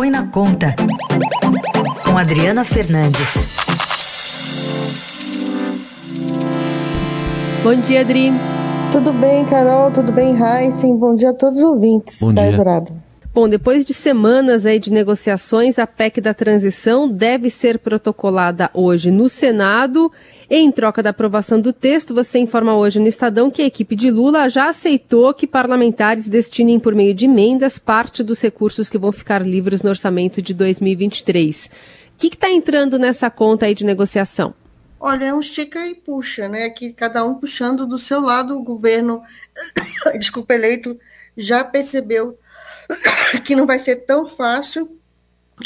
Põe na Conta, com Adriana Fernandes. Bom dia, Adri. Tudo bem, Carol? Tudo bem, Heisen? Bom dia a todos os ouvintes Bom da dia. Eldorado. Bom, depois de semanas aí de negociações, a PEC da transição deve ser protocolada hoje no Senado. Em troca da aprovação do texto, você informa hoje no Estadão que a equipe de Lula já aceitou que parlamentares destinem por meio de emendas parte dos recursos que vão ficar livres no orçamento de 2023. O que está entrando nessa conta aí de negociação? Olha, é um estica e puxa, né? Que cada um puxando do seu lado, o governo, desculpa, eleito, já percebeu que não vai ser tão fácil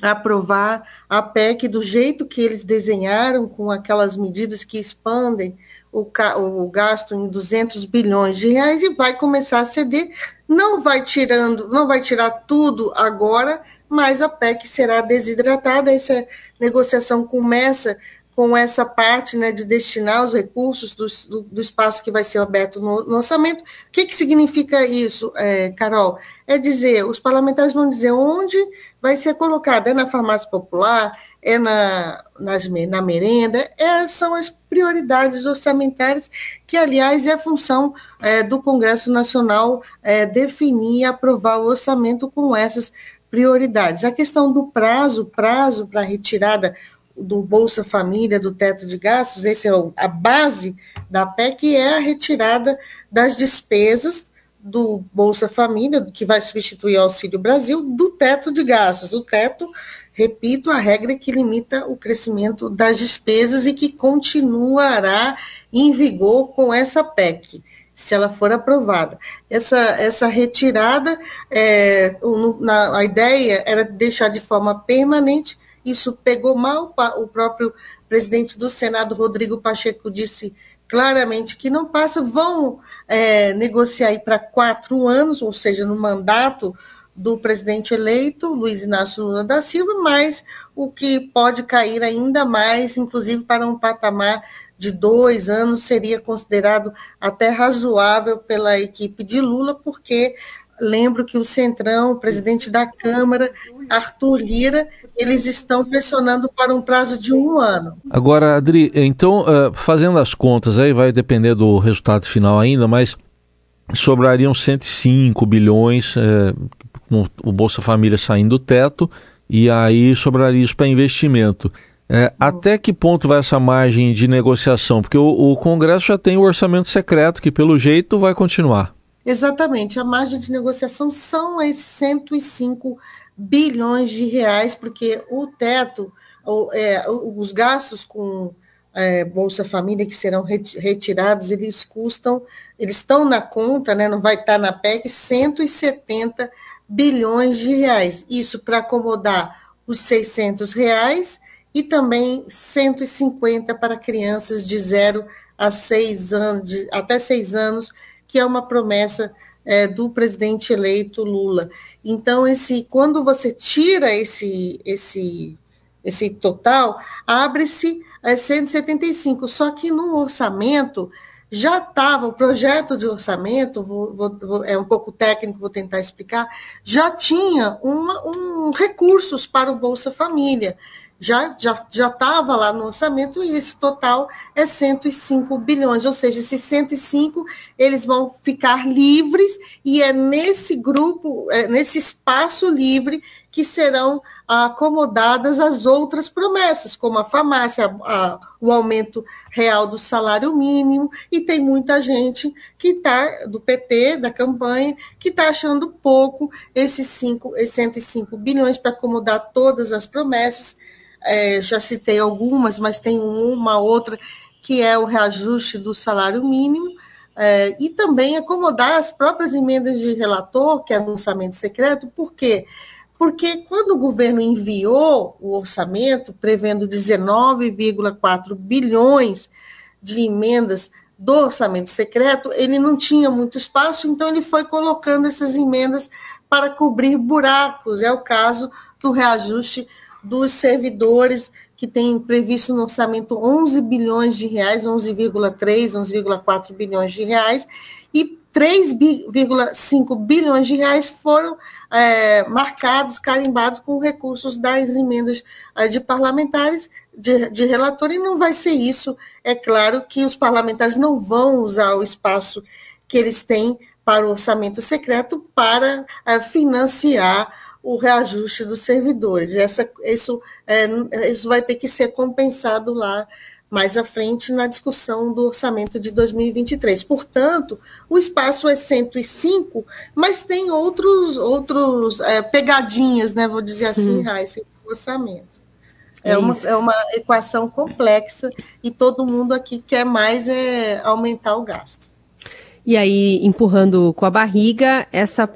aprovar a PEC do jeito que eles desenharam, com aquelas medidas que expandem o, o, gasto em 200 bilhões de reais e vai começar a ceder. Não vai tirando, não vai tirar tudo agora, mas a PEC será desidratada. Essa negociação começa com essa parte né, de destinar os recursos do, do, do espaço que vai ser aberto no, no orçamento. O que, que significa isso, é, Carol? É dizer, os parlamentares vão dizer onde vai ser colocado, é na farmácia popular, é na, nas, na merenda, é, são as prioridades orçamentárias, que, aliás, é função é, do Congresso Nacional é, definir e aprovar o orçamento com essas prioridades. A questão do prazo, prazo para retirada do Bolsa Família, do teto de gastos, esse é a base da PEC, é a retirada das despesas do Bolsa Família, que vai substituir o Auxílio Brasil, do teto de gastos. O teto, repito, a regra que limita o crescimento das despesas e que continuará em vigor com essa PEC se ela for aprovada. Essa, essa retirada, é, na, a ideia era deixar de forma permanente isso pegou mal. O próprio presidente do Senado, Rodrigo Pacheco, disse claramente que não passa. Vão é, negociar para quatro anos, ou seja, no mandato do presidente eleito, Luiz Inácio Lula da Silva, mas o que pode cair ainda mais, inclusive para um patamar de dois anos, seria considerado até razoável pela equipe de Lula, porque lembro que o Centrão, o presidente da Câmara, Arthur Lira, eles estão pressionando para um prazo de um ano. Agora, Adri, então, eh, fazendo as contas, aí vai depender do resultado final ainda, mas sobrariam 105 bilhões é, com o Bolsa Família saindo do teto, e aí sobraria isso para investimento. É, até que ponto vai essa margem de negociação? Porque o, o Congresso já tem o orçamento secreto, que pelo jeito vai continuar. Exatamente, a margem de negociação são esses 105 bilhões de reais, porque o teto, é, os gastos com é, Bolsa Família que serão retirados, eles custam, eles estão na conta, né, não vai estar na PEC, 170 bilhões de reais. Isso para acomodar os 600 reais e também 150 para crianças de 0 a 6 anos, de, até 6 anos, que é uma promessa é, do presidente eleito Lula. Então, esse, quando você tira esse, esse, esse total, abre-se é, 175. Só que no orçamento já estava, o projeto de orçamento, vou, vou, é um pouco técnico, vou tentar explicar, já tinha uma, um recursos para o Bolsa Família já já já estava lá no orçamento e esse total é 105 bilhões, ou seja, esses 105 eles vão ficar livres e é nesse grupo, é nesse espaço livre que serão acomodadas as outras promessas, como a farmácia, a, o aumento real do salário mínimo, e tem muita gente que está, do PT, da campanha, que está achando pouco esses, cinco, esses 105 bilhões para acomodar todas as promessas é, já citei algumas, mas tem uma outra que é o reajuste do salário mínimo, é, e também acomodar as próprias emendas de relator, que é orçamento secreto, por quê? Porque quando o governo enviou o orçamento, prevendo 19,4 bilhões de emendas do orçamento secreto, ele não tinha muito espaço, então ele foi colocando essas emendas para cobrir buracos. É o caso do reajuste dos servidores que tem previsto no orçamento 11 bilhões de reais, 11,3, 11,4 bilhões de reais, e 3,5 bilhões de reais foram é, marcados, carimbados com recursos das emendas é, de parlamentares, de, de relator, e não vai ser isso. É claro que os parlamentares não vão usar o espaço que eles têm para o orçamento secreto para é, financiar o reajuste dos servidores. Essa, isso, é, isso vai ter que ser compensado lá mais à frente na discussão do orçamento de 2023. Portanto, o espaço é 105, mas tem outros, outros é, pegadinhas, né, vou dizer assim, hum. Raíssa, no orçamento. É, é, uma, é uma equação complexa e todo mundo aqui quer mais é aumentar o gasto. E aí, empurrando com a barriga, essa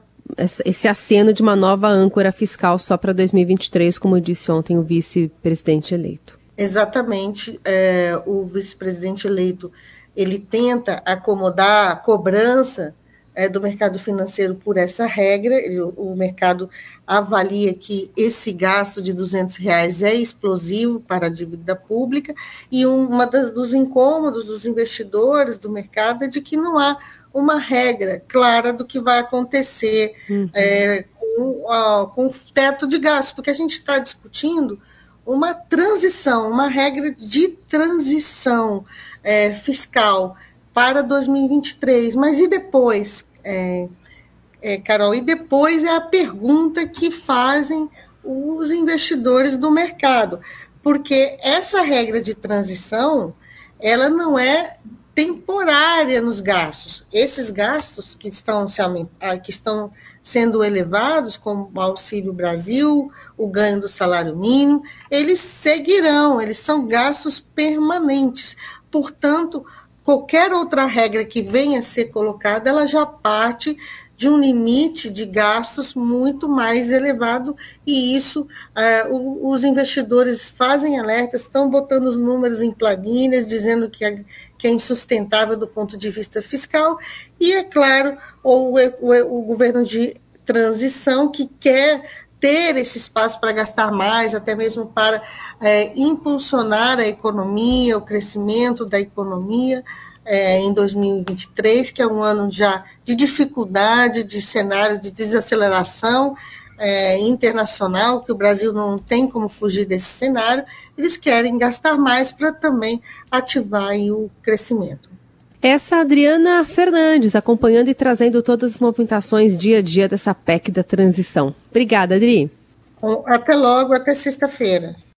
esse aceno de uma nova âncora fiscal só para 2023, como disse ontem o vice-presidente eleito. Exatamente, é, o vice-presidente eleito ele tenta acomodar a cobrança é, do mercado financeiro por essa regra. Ele, o mercado avalia que esse gasto de 200 reais é explosivo para a dívida pública e um, dos incômodos dos investidores do mercado é de que não há uma regra clara do que vai acontecer uhum. é, com, ó, com o teto de gastos, porque a gente está discutindo uma transição, uma regra de transição é, fiscal para 2023. Mas e depois, é, é, Carol? E depois é a pergunta que fazem os investidores do mercado, porque essa regra de transição ela não é temporária nos gastos. Esses gastos que estão, se ah, que estão sendo elevados, como o Auxílio Brasil, o ganho do salário mínimo, eles seguirão, eles são gastos permanentes. Portanto, qualquer outra regra que venha a ser colocada, ela já parte de um limite de gastos muito mais elevado, e isso é, os investidores fazem alertas, estão botando os números em planilhas, dizendo que é, que é insustentável do ponto de vista fiscal, e, é claro, o, o, o governo de transição que quer ter esse espaço para gastar mais, até mesmo para é, impulsionar a economia, o crescimento da economia, é, em 2023, que é um ano já de dificuldade, de cenário de desaceleração é, internacional, que o Brasil não tem como fugir desse cenário, eles querem gastar mais para também ativar o crescimento. Essa Adriana Fernandes, acompanhando e trazendo todas as movimentações dia a dia dessa PEC da transição. Obrigada, Adri. Até logo, até sexta-feira.